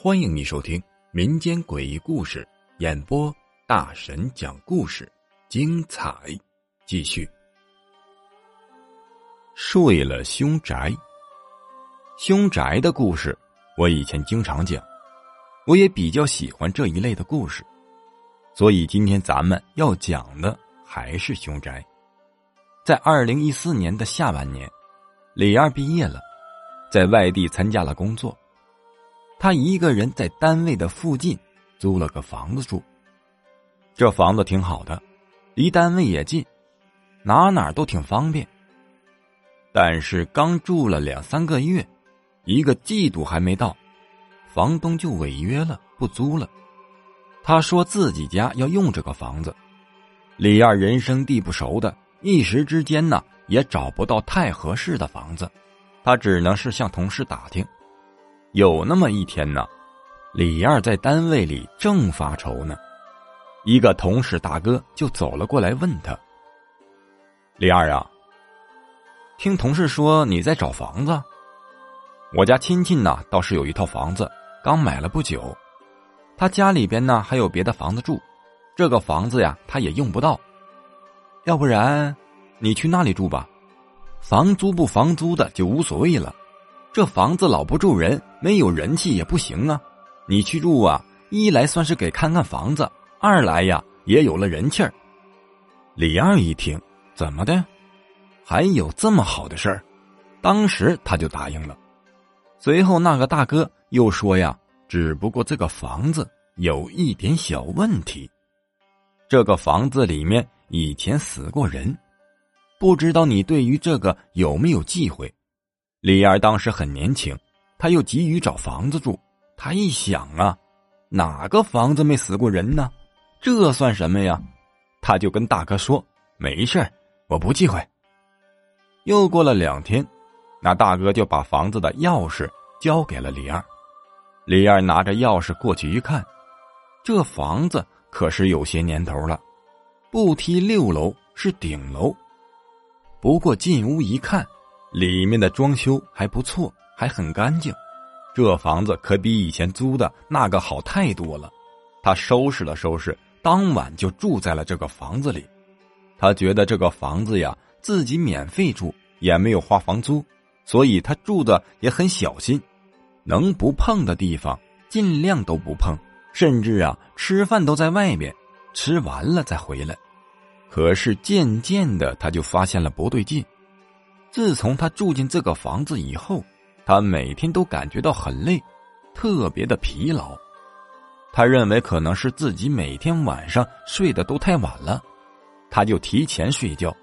欢迎你收听民间诡异故事演播，大神讲故事，精彩继续。睡了凶宅，凶宅的故事我以前经常讲，我也比较喜欢这一类的故事，所以今天咱们要讲的还是凶宅。在二零一四年的下半年，李二毕业了，在外地参加了工作。他一个人在单位的附近租了个房子住，这房子挺好的，离单位也近，哪哪都挺方便。但是刚住了两三个月，一个季度还没到，房东就违约了，不租了。他说自己家要用这个房子，李二人生地不熟的，一时之间呢也找不到太合适的房子，他只能是向同事打听。有那么一天呢，李二在单位里正发愁呢，一个同事大哥就走了过来问他：“李二啊，听同事说你在找房子，我家亲戚呢倒是有一套房子，刚买了不久，他家里边呢还有别的房子住，这个房子呀他也用不到，要不然你去那里住吧，房租不房租的就无所谓了。”这房子老不住人，没有人气也不行啊！你去住啊，一来算是给看看房子，二来呀也有了人气儿。李二一听，怎么的，还有这么好的事儿？当时他就答应了。随后那个大哥又说呀，只不过这个房子有一点小问题，这个房子里面以前死过人，不知道你对于这个有没有忌讳？李二当时很年轻，他又急于找房子住。他一想啊，哪个房子没死过人呢？这算什么呀？他就跟大哥说：“没事我不忌讳。”又过了两天，那大哥就把房子的钥匙交给了李二。李二拿着钥匙过去一看，这房子可是有些年头了，不梯六楼是顶楼。不过进屋一看。里面的装修还不错，还很干净。这房子可比以前租的那个好太多了。他收拾了收拾，当晚就住在了这个房子里。他觉得这个房子呀，自己免费住，也没有花房租，所以他住的也很小心，能不碰的地方尽量都不碰，甚至啊，吃饭都在外面，吃完了再回来。可是渐渐的，他就发现了不对劲。自从他住进这个房子以后，他每天都感觉到很累，特别的疲劳。他认为可能是自己每天晚上睡得都太晚了，他就提前睡觉，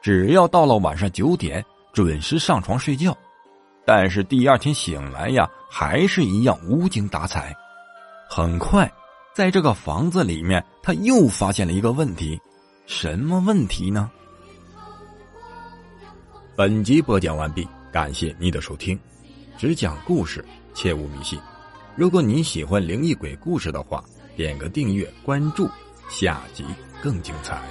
只要到了晚上九点准时上床睡觉。但是第二天醒来呀，还是一样无精打采。很快，在这个房子里面，他又发现了一个问题，什么问题呢？本集播讲完毕，感谢你的收听，只讲故事，切勿迷信。如果你喜欢灵异鬼故事的话，点个订阅关注，下集更精彩。